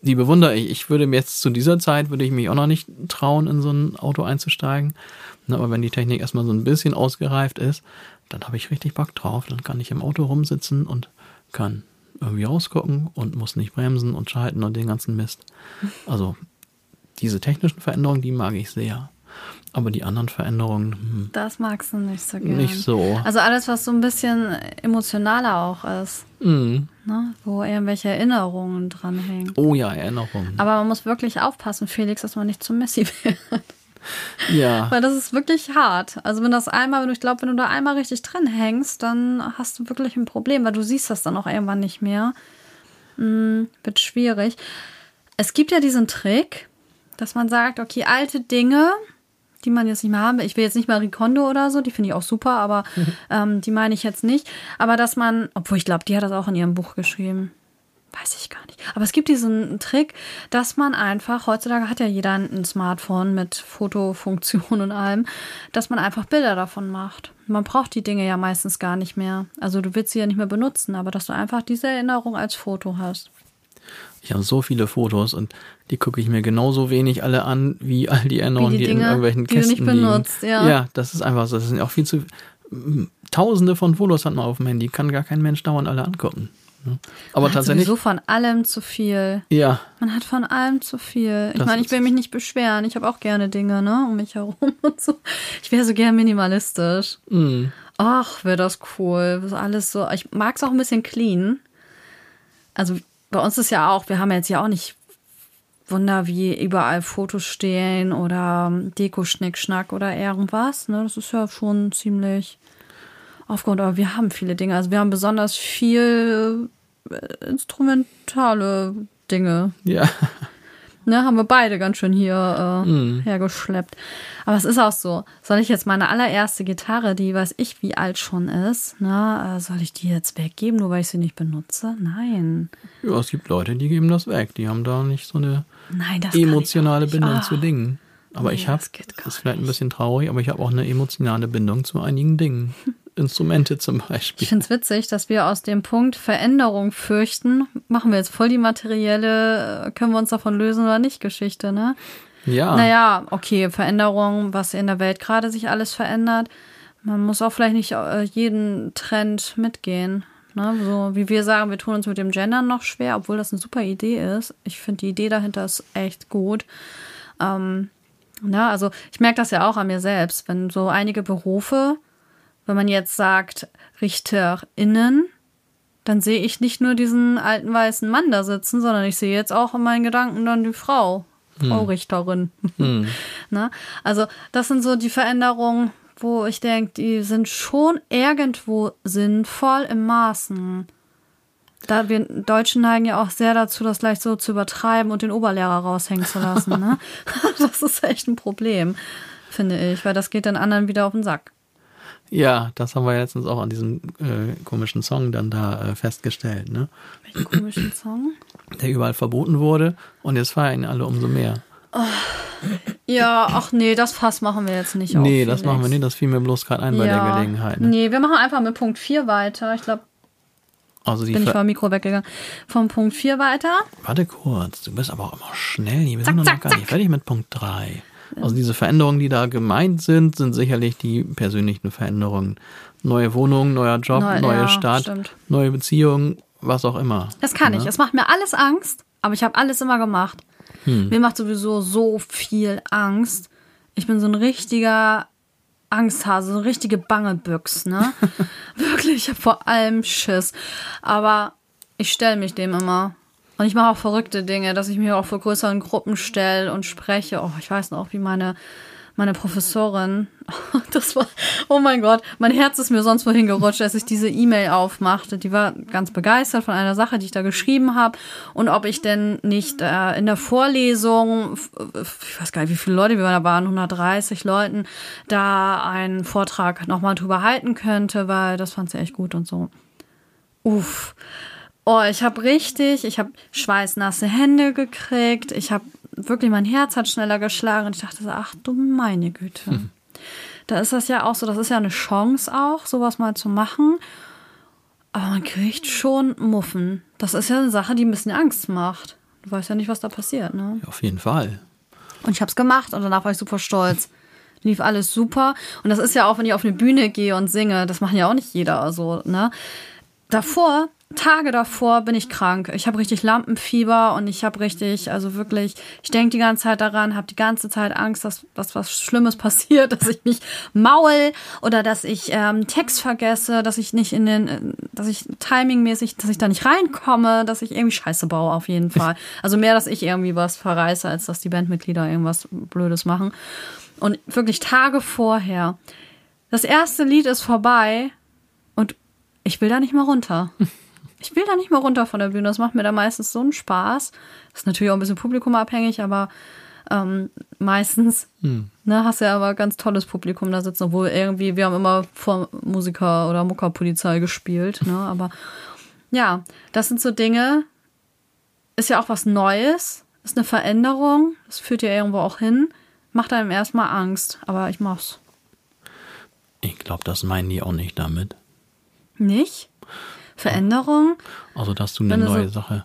die bewundere ich. Ich würde mir jetzt zu dieser Zeit, würde ich mich auch noch nicht trauen, in so ein Auto einzusteigen. Ne, aber wenn die Technik erstmal so ein bisschen ausgereift ist, dann habe ich richtig Bock drauf. Dann kann ich im Auto rumsitzen und kann irgendwie rausgucken und muss nicht bremsen und schalten und den ganzen Mist. Also diese technischen Veränderungen, die mag ich sehr. Aber die anderen Veränderungen, hm, Das magst du nicht so gerne. nicht so. Also alles, was so ein bisschen emotionaler auch ist, Hm. ne? wo irgendwelche Erinnerungen dranhängen. Oh ja, Erinnerungen. Aber man muss wirklich aufpassen, Felix, dass man nicht zu Messi (laughs) wird. Ja, Weil das ist wirklich hart. Also wenn das einmal, wenn du, ich glaube, wenn du da einmal richtig drin hängst, dann hast du wirklich ein Problem, weil du siehst das dann auch irgendwann nicht mehr. Hm, wird schwierig. Es gibt ja diesen Trick, dass man sagt, okay, alte Dinge, die man jetzt nicht mehr haben, ich will jetzt nicht Marie Kondo oder so, die finde ich auch super, aber (laughs) ähm, die meine ich jetzt nicht. Aber dass man, obwohl ich glaube, die hat das auch in ihrem Buch geschrieben. Weiß ich gar nicht. Aber es gibt diesen Trick, dass man einfach, heutzutage hat ja jeder ein Smartphone mit Fotofunktion (laughs) und allem, dass man einfach Bilder davon macht. Man braucht die Dinge ja meistens gar nicht mehr. Also du willst sie ja nicht mehr benutzen, aber dass du einfach diese Erinnerung als Foto hast. ich habe so viele Fotos und die gucke ich mir genauso wenig alle an, wie all die Wie die die, in Dinge, irgendwelchen die du Kästen nicht benutzt, liegen. ja. ja, das ist einfach so. Das sind auch viel zu. Tausende von Fotos hat man auf dem Handy, kann gar kein Mensch dauernd alle angucken. Aber Man hat tatsächlich, sowieso von allem zu viel. ja, Man hat von allem zu viel. Ich meine, ich will mich nicht beschweren. Ich habe auch gerne Dinge, ne, um mich herum (laughs) und so. Ich wäre so gern minimalistisch. mm, Ach, wäre das cool. Das ist alles so. Ich mag es auch ein bisschen clean. Also bei uns ist ja auch, wir haben jetzt ja auch nicht Wunder, wie überall Fotos stehen oder Deko-Schnickschnack oder irgendwas. Ne? Das ist ja schon ziemlich aufgeräumt. Aber wir haben viele Dinge. Also wir haben besonders viel äh, instrumentale Dinge. ja, (laughs) Ne, haben wir beide ganz schön hier äh, hergeschleppt. Aber es ist auch so. Soll ich jetzt meine allererste Gitarre, die weiß ich wie alt schon ist, ne, äh, soll ich die jetzt weggeben, nur weil ich sie nicht benutze? Nein. ja, es gibt Leute, die geben das weg. Die haben da nicht so eine Nein, das ich emotionale. Bindung Ah. zu Dingen. Aber Nee, ich habe, das das ist vielleicht ein bisschen traurig, aber ich habe auch eine emotionale Bindung zu einigen Dingen. (laughs) Instrumente zum Ich Beispiel. finde es witzig, dass wir aus dem Punkt Veränderung fürchten, machen wir jetzt voll die materielle, äh, können wir uns davon lösen oder nicht Geschichte, ne? Ja, Naja, okay, Veränderung, was in der Welt gerade sich alles verändert. Man muss auch vielleicht nicht äh, jeden Trend mitgehen. Ne? So wie wir sagen, wir tun uns mit dem Gendern noch schwer, obwohl das eine super Idee ist. Ich finde die Idee dahinter ist echt gut. Ähm, na, also ich merke das ja auch an mir selbst, wenn so einige Berufe, wenn man jetzt sagt RichterInnen, dann sehe ich nicht nur diesen alten weißen Mann da sitzen, sondern ich sehe jetzt auch in meinen Gedanken dann die Frau, Frau Richterin. (laughs) ne? Also das sind so die Veränderungen, wo ich denke, die sind schon irgendwo sinnvoll im Maßen. Da wir Deutschen neigen ja auch sehr dazu, das gleich so zu übertreiben und den Oberlehrer raushängen zu lassen. Ne? (laughs) (laughs) Das ist echt ein Problem, finde ich, weil das geht den anderen wieder auf den Sack. ja, das haben wir letztens auch an diesem äh, komischen Song dann da äh, festgestellt, ne? Welchen komischen Song? Der überall verboten wurde und jetzt feiern alle umso mehr. Ja, ach nee, das Fass machen wir jetzt nicht auf. nee, das machen wir nicht, das fiel mir bloß gerade ein bei der Gelegenheit. Ne? Nee, wir machen einfach mit Punkt 4 weiter. Ich glaube, Also die bin ich vom Mikro weggegangen. Vom Punkt 4 weiter. Warte kurz, du bist aber auch immer schnell. Wir Zack, sind noch zack, gar nicht zack. fertig mit Punkt 3. Also diese Veränderungen, die da gemeint sind, sind sicherlich die persönlichen Veränderungen. Neue Wohnung, neuer Job, Neu- neue ja, Stadt, stimmt. neue Beziehung, was auch immer. Das kann Ne? ich. Es macht mir alles Angst, aber ich habe alles immer gemacht. Hm. Mir macht sowieso so viel Angst. Ich bin so ein richtiger Angsthase, so eine richtige Bangebüchs, ne? (laughs) Wirklich, ich habe vor allem Schiss. Aber ich stelle mich dem immer. Und ich mache auch verrückte Dinge, dass ich mich auch vor größeren Gruppen stelle und spreche. Oh, ich weiß noch, wie meine, meine Professorin, (laughs) das war, oh mein Gott, mein Herz ist mir sonst wohin gerutscht, als ich diese E-Mail aufmachte. Die war ganz begeistert von einer Sache, die ich da geschrieben habe. Und ob ich denn nicht äh, in der Vorlesung, ich weiß gar nicht, wie viele Leute wir da waren, 130 Leuten, da einen Vortrag nochmal drüber halten könnte, weil das fand sie echt gut und so. Uff. Oh, ich habe richtig, ich habe schweißnasse Hände gekriegt. Ich habe wirklich, mein Herz hat schneller geschlagen. Und ich dachte so, ach du meine Güte. Da ist das ja auch so, das ist ja eine Chance auch, sowas mal zu machen. Aber man kriegt schon Muffen. Das ist ja eine Sache, die ein bisschen Angst macht. Du weißt ja nicht, was da passiert, ne? Auf jeden Fall. Und ich habe es gemacht und danach war ich super stolz. Lief alles super. Und das ist ja auch, wenn ich auf eine Bühne gehe und singe, das machen ja auch nicht jeder so, ne? Davor Tage davor bin ich krank. Ich habe richtig Lampenfieber und ich habe richtig, also wirklich, ich denke die ganze Zeit daran, habe die ganze Zeit Angst, dass, dass was Schlimmes (laughs) passiert, dass ich mich maul oder dass ich ähm, Text vergesse, dass ich nicht in den, dass ich timingmäßig, dass ich da nicht reinkomme, dass ich irgendwie Scheiße baue auf jeden Fall. (laughs) Also mehr, dass ich irgendwie was verreiße, als dass die Bandmitglieder irgendwas Blödes machen. Und wirklich Tage vorher. Das erste Lied ist vorbei und ich will da nicht mal runter. (laughs) Ich will da nicht mal runter von der Bühne. Das macht mir da meistens so einen Spaß. Das ist natürlich auch ein bisschen publikumabhängig, aber ähm, meistens hm. ne, hast du ja aber ganz tolles Publikum da sitzen, obwohl irgendwie, wir haben immer vor Musiker- oder Muckerpolizei gespielt. Ne? Aber ja, das sind so Dinge, ist ja auch was Neues, ist eine Veränderung, das führt ja irgendwo auch hin, macht einem erstmal Angst, aber ich mach's. Ich glaube, das meinen die auch nicht damit. Nicht? Veränderung. Also, dass du eine neue so Sache.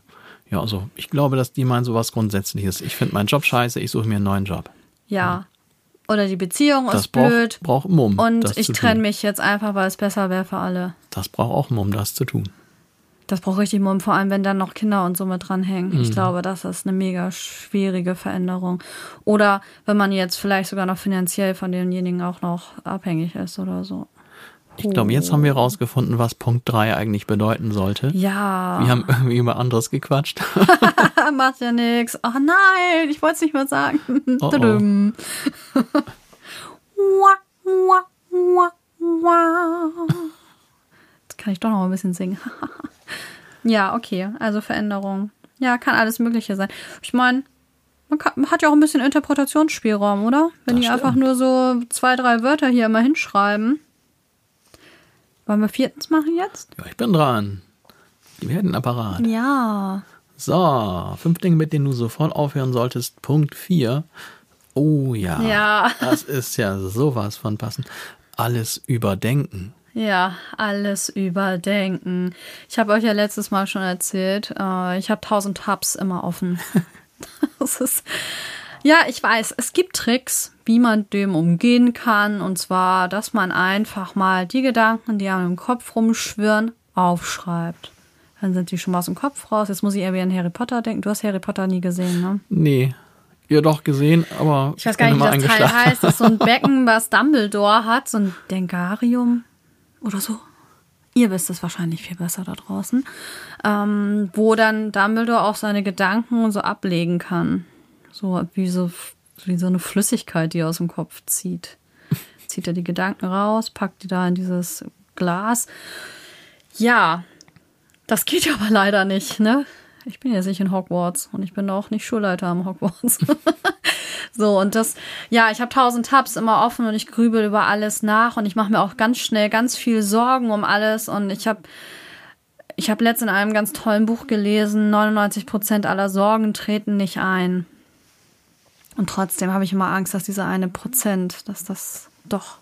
Ja, also ich glaube, dass die meinen sowas Grundsätzliches. Ich finde meinen Job scheiße, ich suche mir einen neuen Job. Ja. Oder die Beziehung das ist blöd. Braucht Mumm. Und ich trenne mich jetzt einfach, weil es besser wäre für alle. Das braucht auch Mumm, das zu tun. Das braucht richtig Mumm, vor allem wenn dann noch Kinder und so mit dranhängen. Mhm. Ich glaube, das ist eine mega schwierige Veränderung. Oder wenn man jetzt vielleicht sogar noch finanziell von denjenigen auch noch abhängig ist oder so. Ich glaube, jetzt haben wir rausgefunden, was Punkt 3 eigentlich bedeuten sollte. Ja. Wir haben irgendwie über anderes gequatscht. (laughs) Macht ja nichts. Oh nein, ich wollte es nicht mehr sagen. Oh, oh. Jetzt kann ich doch noch ein bisschen singen. (laughs) ja, okay. Also Veränderung. Ja, kann alles Mögliche sein. Ich meine, man, man, hat ja auch ein bisschen Interpretationsspielraum, oder? Wenn das die stimmt. einfach nur so zwei, drei Wörter hier immer hinschreiben. Wollen wir viertens machen jetzt? Ja, ich bin dran. Die werden Apparat. Ja. So, fünf Dinge, mit denen du sofort aufhören solltest. Punkt vier. Oh ja. Ja. Das ist ja sowas von passend. Alles überdenken. Ja, alles überdenken. Ich habe euch ja letztes Mal schon erzählt, äh, ich habe tausend Tabs immer offen. (laughs) das ist ja, ich weiß, es gibt Tricks, wie man dem umgehen kann. Und zwar, dass man einfach mal die Gedanken, die einem im Kopf rumschwirren, aufschreibt. Dann sind die schon mal aus dem Kopf raus. Jetzt muss ich eher wie an Harry Potter denken. Du hast Harry Potter nie gesehen, ne? Nee. Ja, doch gesehen, aber. Ich weiß gar nicht, wie das Teil heißt. Das ist so ein (laughs) Becken, was Dumbledore hat, so ein Denkarium oder so. Ihr wisst es wahrscheinlich viel besser da draußen. Ähm, wo dann Dumbledore auch seine Gedanken so ablegen kann. So wie so, wie so eine Flüssigkeit, die aus dem Kopf zieht. Zieht er die Gedanken raus, packt die da in dieses Glas. Ja, das geht ja (laughs) aber leider nicht, ne? Ich bin jetzt nicht in Hogwarts und ich bin auch nicht Schulleiter am Hogwarts. (laughs) so, und das, ja, ich habe tausend Tabs immer offen und ich grübel über alles nach und ich mache mir auch ganz schnell ganz viel Sorgen um alles und ich habe ich habe letztens in einem ganz tollen Buch gelesen, 99 Prozent aller Sorgen treten nicht ein. Und trotzdem habe ich immer Angst, dass dieser eine Prozent, dass das doch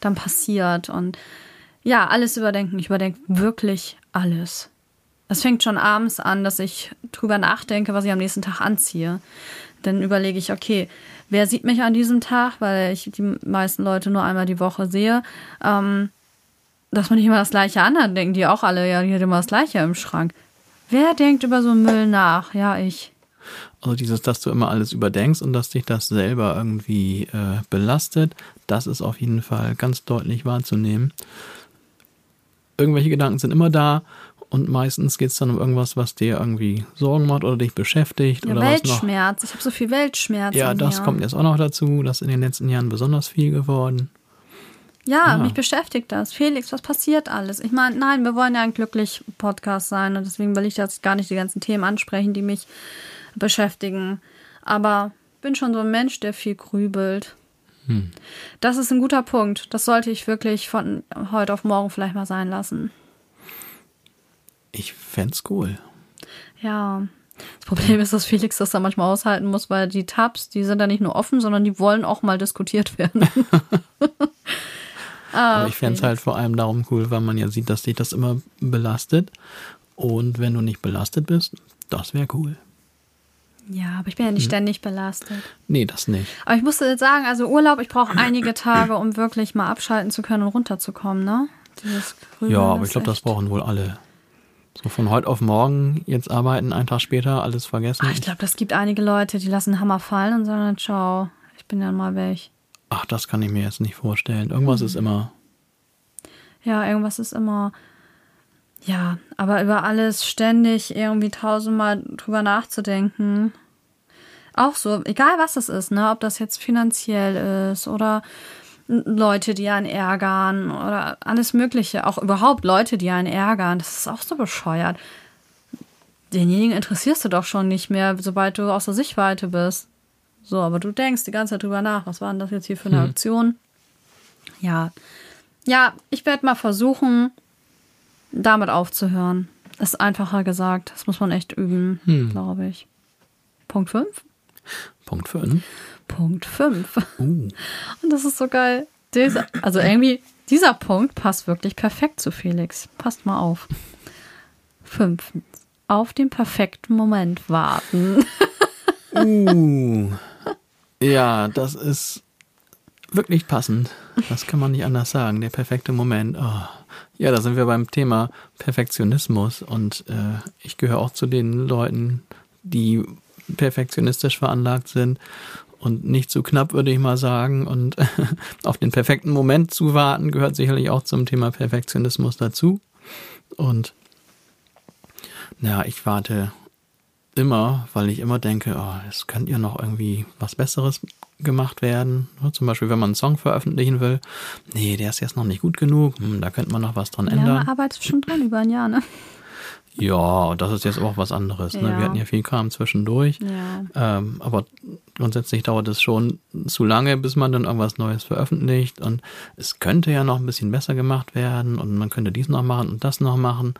dann passiert. Und ja, alles überdenken. Ich überdenke wirklich alles. Es fängt schon abends an, dass ich drüber nachdenke, was ich am nächsten Tag anziehe. Dann überlege ich, okay, wer sieht mich an diesem Tag, weil ich die meisten Leute nur einmal die Woche sehe. Ähm, dass man nicht immer das Gleiche an hat, denken die auch alle, ja, die hat immer das Gleiche im Schrank. Wer denkt über so Müll nach? Ja, ich. Also dieses, dass du immer alles überdenkst und dass dich das selber irgendwie äh, belastet, das ist auf jeden Fall ganz deutlich wahrzunehmen. Irgendwelche Gedanken sind immer da und meistens geht es dann um irgendwas, was dir irgendwie Sorgen macht oder dich beschäftigt. Ja, oder Weltschmerz. Was noch. Ich habe so viel Weltschmerz. Ja, das mir. kommt jetzt auch noch dazu. Das ist in den letzten Jahren besonders viel geworden. Ja, ja, mich beschäftigt das. Felix, was passiert alles? Ich meine, nein, wir wollen ja ein glücklich Podcast sein und deswegen will ich jetzt gar nicht die ganzen Themen ansprechen, die mich beschäftigen. Aber bin schon so ein Mensch, der viel grübelt. Hm. Das ist ein guter Punkt. Das sollte ich wirklich von heute auf morgen vielleicht mal sein lassen. Ich fände cool. Ja. Das Problem ist, dass Felix das da manchmal aushalten muss, weil die Tabs, die sind da nicht nur offen, sondern die wollen auch mal diskutiert (laughs) werden. ah, (laughs) Aber ich fände es halt vor allem darum cool, weil man ja sieht, dass dich das immer belastet. Und wenn du nicht belastet bist, das wäre cool. Ja, aber ich bin ja nicht hm. ständig belastet. Nee, das nicht. Aber ich musste jetzt sagen, also Urlaub, ich brauche einige Tage, um wirklich mal abschalten zu können und runterzukommen, ne? ja, aber ich glaube, das brauchen wohl alle. So von heute auf morgen jetzt arbeiten, einen Tag später, alles vergessen. Ach, ich glaube, das gibt einige Leute, die lassen Hammer fallen und sagen, ciao, ich bin dann mal weg. Ach, das kann ich mir jetzt nicht vorstellen. Irgendwas Mhm. ist immer. Ja, irgendwas ist immer. Ja, aber über alles ständig irgendwie tausendmal drüber nachzudenken. Auch so, egal was das ist, ne, ob das jetzt finanziell ist oder Leute, die einen ärgern oder alles Mögliche. Auch überhaupt Leute, die einen ärgern. Das ist auch so bescheuert. Denjenigen interessierst du doch schon nicht mehr, sobald du aus der Sichtweite bist. So, aber du denkst die ganze Zeit drüber nach. Was war denn das jetzt hier für eine Aktion? Ja. Ja, ich werde mal versuchen, damit aufzuhören. Ist einfacher gesagt. Das muss man echt üben, glaube ich. Punkt 5? Punkt 5. Punkt 5. Uh. Und das ist so geil. Dieser, also irgendwie, dieser Punkt passt wirklich perfekt zu Felix. Passt mal auf. Fünftens. Auf den perfekten Moment warten. Uh. Ja, das ist wirklich passend. Das kann man nicht anders sagen. Der perfekte Moment. Oh. Ja, da sind wir beim Thema Perfektionismus. Und äh, ich gehöre auch zu den Leuten, die perfektionistisch veranlagt sind und nicht zu knapp, würde ich mal sagen. Und (laughs) auf den perfekten Moment zu warten, gehört sicherlich auch zum Thema Perfektionismus dazu. Und ja, ich warte immer, weil ich immer denke, oh, es könnte ja noch irgendwie was Besseres gemacht werden. Ja, Zum Beispiel, wenn man einen Song veröffentlichen will. Nee, der ist jetzt noch nicht gut genug. Hm, da könnte man noch was dran Ja, ändern. man arbeitet schon dran über ein Jahr, ne? (laughs) Ja, das ist jetzt auch was anderes. Ne? Ja. Wir hatten ja viel Kram zwischendurch. Ja. Ähm, aber grundsätzlich dauert es schon zu lange, bis man dann irgendwas Neues veröffentlicht. Und es könnte ja noch ein bisschen besser gemacht werden und man könnte dies noch machen und das noch machen.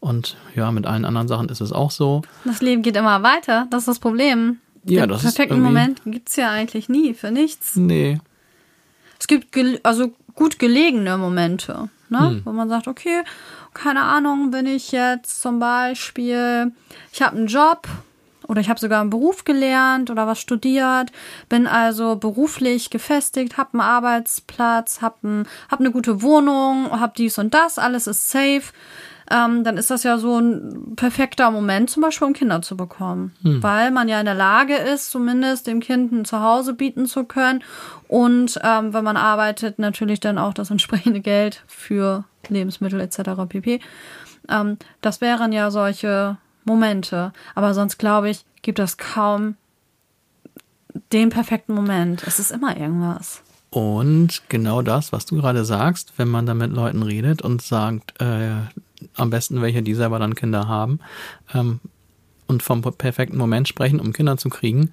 Und ja, mit allen anderen Sachen ist es auch so. Das Leben geht immer weiter. Das ist das Problem. Ja, Den das ist perfekten irgendwie- Moment gibt's ja eigentlich nie für nichts. Nee. Es gibt also gut gelegene Momente, ne? Hm. wo man sagt, okay, keine Ahnung, bin ich jetzt zum Beispiel, ich habe einen Job oder ich habe sogar einen Beruf gelernt oder was studiert, bin also beruflich gefestigt, habe einen Arbeitsplatz, habe ein, hab eine gute Wohnung, habe dies und das, alles ist safe. Ähm, dann ist das ja so ein perfekter Moment, zum Beispiel um Kinder zu bekommen. Weil man ja in der Lage ist, zumindest dem Kind ein Zuhause bieten zu können. Und ähm, wenn man arbeitet, natürlich dann auch das entsprechende Geld für Lebensmittel etc. pp. Ähm, das wären ja solche Momente. Aber sonst glaube ich, gibt es kaum den perfekten Moment. Es ist immer irgendwas. Und genau das, was du gerade sagst, wenn man da mit Leuten redet und sagt, äh, am besten welche, die selber dann Kinder haben, ähm, und vom perfekten Moment sprechen, um Kinder zu kriegen.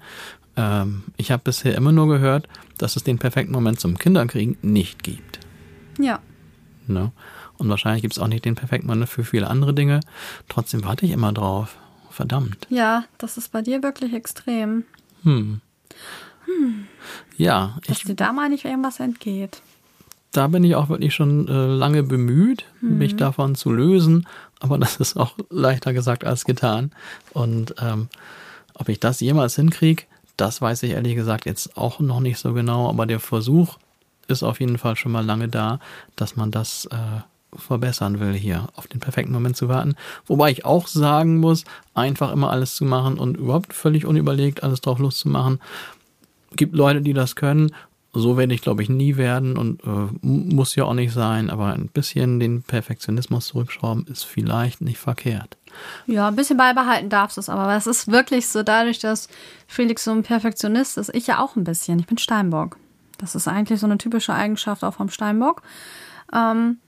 Ähm, ich habe bisher immer nur gehört, dass es den perfekten Moment zum Kinderkriegen nicht gibt. Ja. Ne? Und wahrscheinlich gibt es auch nicht den perfekten Moment für viele andere Dinge. Trotzdem warte ich immer drauf. Verdammt. Ja, das ist bei dir wirklich extrem. Ja, Dass ich, dir da mal nicht irgendwas entgeht. Da bin ich auch wirklich schon äh, lange bemüht, mich davon zu lösen. Aber (laughs) das ist auch leichter gesagt als getan. Und ähm, ob ich das jemals hinkriege, das weiß ich ehrlich gesagt jetzt auch noch nicht so genau. Aber der Versuch ist auf jeden Fall schon mal lange da, dass man das äh, verbessern will, hier auf den perfekten Moment zu warten. Wobei ich auch sagen muss, einfach immer alles zu machen und überhaupt völlig unüberlegt alles drauf loszumachen, gibt Leute, die das können. So werde ich, glaube ich, nie werden und äh, mu- muss ja auch nicht sein, aber ein bisschen den Perfektionismus zurückschrauben ist vielleicht nicht verkehrt. Ja, ein bisschen beibehalten darfst du es, aber es ist wirklich so, dadurch, dass Felix so ein Perfektionist ist, ich ja auch ein bisschen. Ich bin Steinbock. Das ist eigentlich so eine typische Eigenschaft auch vom Steinbock. Ähm,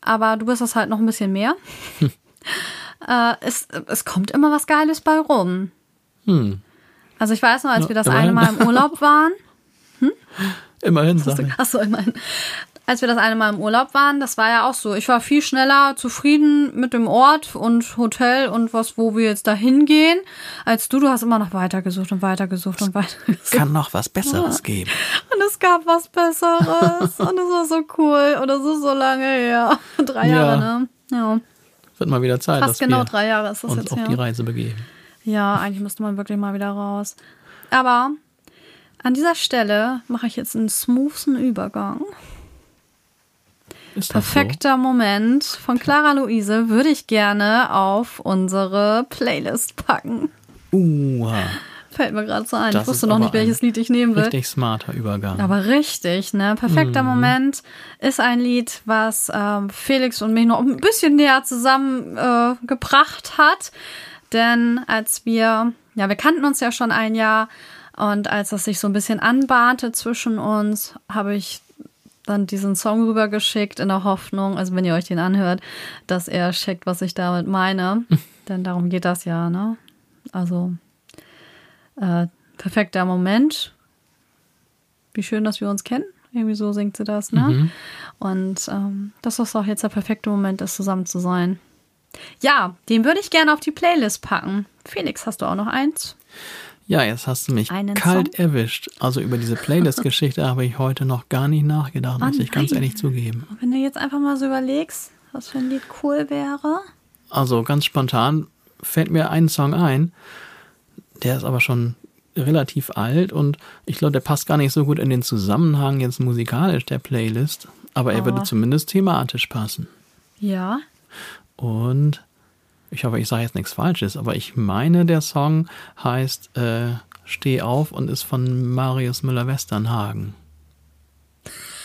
aber du bist das halt noch ein bisschen mehr. (laughs) äh, es, es kommt immer was Geiles bei rum. Hm. Also ich weiß noch, als Ja, wir das immerhin. eine Mal im Urlaub waren, (laughs) Immerhin sage ich. Achso, immerhin. Als wir das eine Mal im Urlaub waren, das war ja auch so. Ich war viel schneller zufrieden mit dem Ort und Hotel und was, wo wir jetzt da hingehen, als du. Du hast immer noch weitergesucht und weitergesucht und weitergesucht. Kann noch was Besseres geben. Und es gab was Besseres. (laughs) und es war so cool. Und es ist so lange her. (laughs) Drei Ja. Jahre, ne? Ja. Wird mal wieder Zeit, Fast dass genau wir drei Jahre ist das uns jetzt auf her. die Reise begeben. Ja, eigentlich müsste man wirklich mal wieder raus. Aber an dieser Stelle mache ich jetzt einen smoothen Übergang Perfekter Moment von Clara Luise würde ich gerne auf unsere Playlist packen. so? Uha, Fällt mir gerade so ein. Das ich wusste noch nicht, welches Lied ich nehmen will. richtig smarter Übergang. Aber richtig, ne? Perfekter Mhm. Moment ist ein Lied, was ähm, Felix und mich noch ein bisschen näher zusammengebracht äh, hat. Denn als wir, ja, wir kannten uns ja schon ein Jahr und als das sich so ein bisschen anbahnte zwischen uns, habe ich dann diesen Song rübergeschickt in der Hoffnung, also wenn ihr euch den anhört, dass er checkt, was ich damit meine. (laughs) Denn darum geht das ja, ne? Also äh, perfekter Moment. Wie schön, dass wir uns kennen. Irgendwie so singt sie das, ne? Mhm. Und ähm, dass das auch jetzt der perfekte Moment ist, zusammen zu sein. Ja, den würde ich gerne auf die Playlist packen. Felix, hast du auch noch eins? Ja, jetzt hast du mich Einen kalt Song? erwischt. Also über diese Playlist-Geschichte habe ich heute noch gar nicht nachgedacht, muss Oh ich ganz ehrlich zugeben. Wenn du jetzt einfach mal so überlegst, was für ein Lied cool wäre. Also ganz spontan fällt mir ein Song ein, der ist aber schon relativ alt und ich glaube, der passt gar nicht so gut in den Zusammenhang jetzt musikalisch der Playlist, aber er würde Oh. zumindest thematisch passen. Ja. Und ich hoffe, ich sage jetzt nichts Falsches, aber ich meine, der Song heißt äh, Steh auf und ist von Marius Müller-Westernhagen.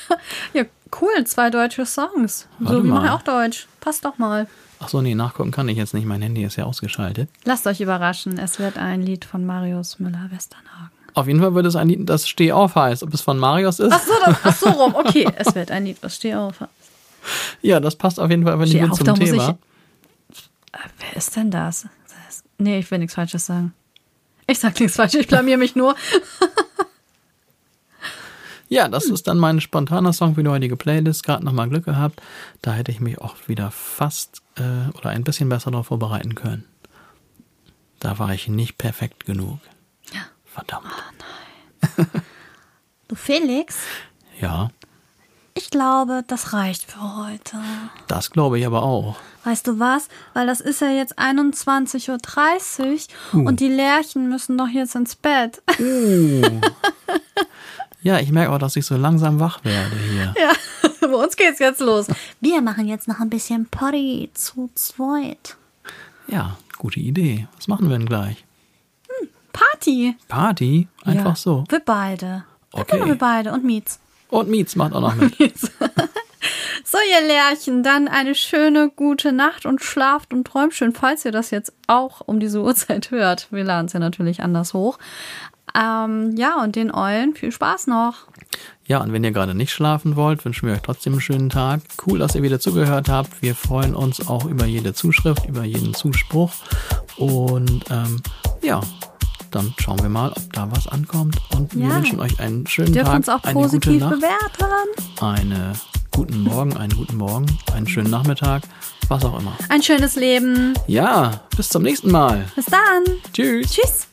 (laughs) Ja, cool. Zwei deutsche Songs. Warte so, wir machen auch Deutsch. Passt doch mal. Ach so, nee, nachgucken kann ich jetzt nicht. Mein Handy ist ja ausgeschaltet. Lasst euch überraschen. Es wird ein Lied von Marius Müller-Westernhagen. Auf jeden Fall wird es ein Lied, das Steh auf heißt. Ob es von Marius ist? Ach so, das, ach so rum. Okay, (laughs) es wird ein Lied, was steh auf. Ja, das passt auf jeden Fall aber nicht Steh auf, zum da muss Thema. Wer ist denn das? Nee, ich will nichts Falsches sagen. Ich sag nichts Falsches, ich blamier mich nur. (laughs) Ja, das ist dann mein spontaner Song für die heutige Playlist. Gerade nochmal Glück gehabt. Da hätte ich mich auch wieder fast äh, oder ein bisschen besser darauf vorbereiten können. Da war ich nicht perfekt genug. Ja. Verdammt. (laughs) Du Felix, Ja, ich glaube, das reicht für heute. das glaube ich aber auch. Weißt du was? Weil das ist ja jetzt 21.30 Uh. Uhr und die Lerchen müssen doch jetzt ins Bett. Ja, ich merke auch, dass ich so langsam wach werde hier. (laughs) Ja, bei uns geht's jetzt los. Wir machen jetzt noch ein bisschen Party zu zweit. Ja, gute Idee. Was machen wir denn gleich? Party. Party? Einfach ja. so. Wir beide. Okay. Wir beide und Mietz. Und Mietz macht auch noch mit. (laughs) So, ihr Lerchen, dann eine schöne, gute Nacht und schlaft und träumt schön, falls ihr das jetzt auch um diese Uhrzeit hört. Wir laden es ja natürlich anders hoch. Ähm, ja, und den Eulen viel Spaß noch. Ja, und wenn ihr gerade nicht schlafen wollt, wünschen wir euch trotzdem einen schönen Tag. Cool, dass ihr wieder zugehört habt. Wir freuen uns auch über jede Zuschrift, über jeden Zuspruch. Und ähm, ja, dann schauen wir mal, ob da was ankommt. Und wir Ja. wünschen euch einen schönen Dürft Tag, uns auch eine gute positiv Nacht, bewerten. einen guten Morgen, einen guten Morgen, einen schönen Nachmittag, was auch immer. Ein schönes Leben. Ja, bis zum nächsten Mal. Bis dann. Tschüss. Tschüss.